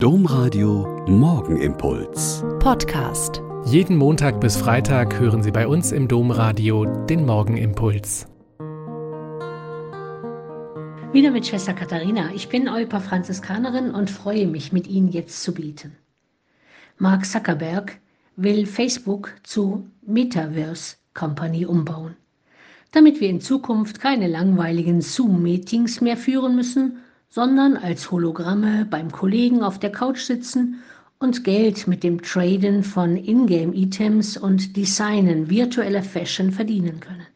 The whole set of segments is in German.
Domradio Morgenimpuls. Podcast. Jeden Montag bis Freitag hören Sie bei uns im Domradio den Morgenimpuls. Wieder mit Schwester Katharina. Ich bin Eupa Franziskanerin und freue mich, mit Ihnen jetzt zu beten. Mark Zuckerberg will Facebook zu Metaverse Company umbauen, damit wir in Zukunft keine langweiligen Zoom-Meetings mehr führen müssen, sondern als Hologramme beim Kollegen auf der Couch sitzen und Geld mit dem Traden von Ingame-Items und Designen virtueller Fashion verdienen können.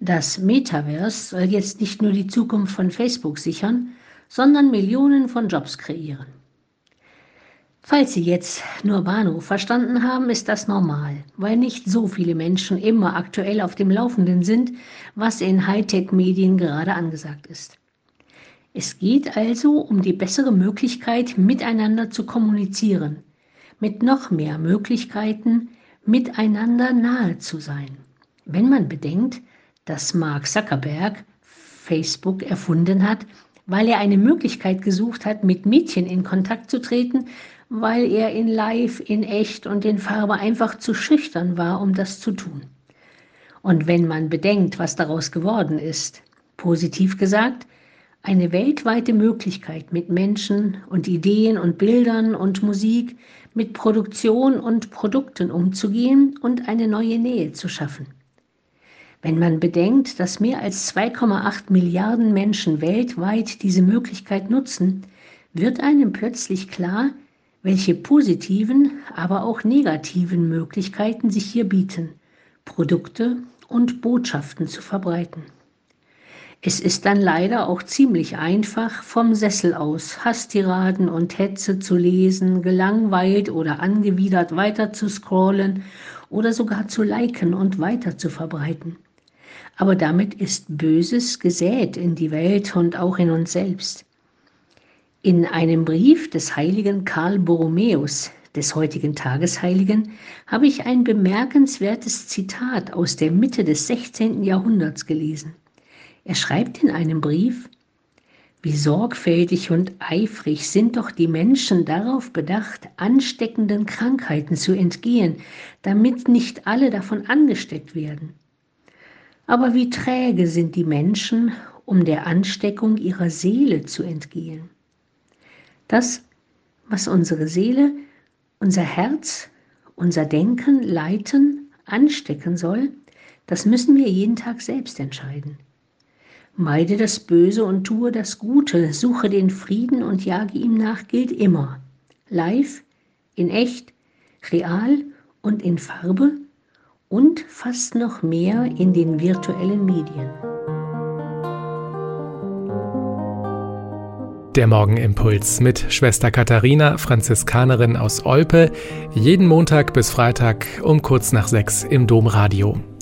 Das Metaverse soll jetzt nicht nur die Zukunft von Facebook sichern, sondern Millionen von Jobs kreieren. Falls Sie jetzt nur Bahnhof verstanden haben, ist das normal, weil nicht so viele Menschen immer aktuell auf dem Laufenden sind, was in Hightech-Medien gerade angesagt ist. Es geht also um die bessere Möglichkeit, miteinander zu kommunizieren, mit noch mehr Möglichkeiten, miteinander nahe zu sein. Wenn man bedenkt, dass Mark Zuckerberg Facebook erfunden hat, weil er eine Möglichkeit gesucht hat, mit Mädchen in Kontakt zu treten, weil er in Live, in echt und in Farbe einfach zu schüchtern war, um das zu tun. Und wenn man bedenkt, was daraus geworden ist, positiv gesagt, eine weltweite Möglichkeit, mit Menschen und Ideen und Bildern und Musik, mit Produktion und Produkten umzugehen und eine neue Nähe zu schaffen. Wenn man bedenkt, dass mehr als 2,8 Milliarden Menschen weltweit diese Möglichkeit nutzen, wird einem plötzlich klar, welche positiven, aber auch negativen Möglichkeiten sich hier bieten, Produkte und Botschaften zu verbreiten. Es ist dann leider auch ziemlich einfach, vom Sessel aus Hasstiraden und Hetze zu lesen, gelangweilt oder angewidert weiter zu scrollen oder sogar zu liken und weiter zu verbreiten. Aber damit ist Böses gesät in die Welt und auch in uns selbst. In einem Brief des heiligen Karl Borromäus, des heutigen Tagesheiligen, habe ich ein bemerkenswertes Zitat aus der Mitte des 16. Jahrhunderts gelesen. Er schreibt in einem Brief, wie sorgfältig und eifrig sind doch die Menschen darauf bedacht, ansteckenden Krankheiten zu entgehen, damit nicht alle davon angesteckt werden. Aber wie träge sind die Menschen, um der Ansteckung ihrer Seele zu entgehen. Das, was unsere Seele, unser Herz, unser Denken leiten, anstecken soll, das müssen wir jeden Tag selbst entscheiden. Meide das Böse und tue das Gute, suche den Frieden und jage ihm nach, gilt immer. Live, in echt, real und in Farbe und fast noch mehr in den virtuellen Medien. Der Morgenimpuls mit Schwester Katharina, Franziskanerin aus Olpe, jeden Montag bis Freitag um kurz nach sechs im Domradio.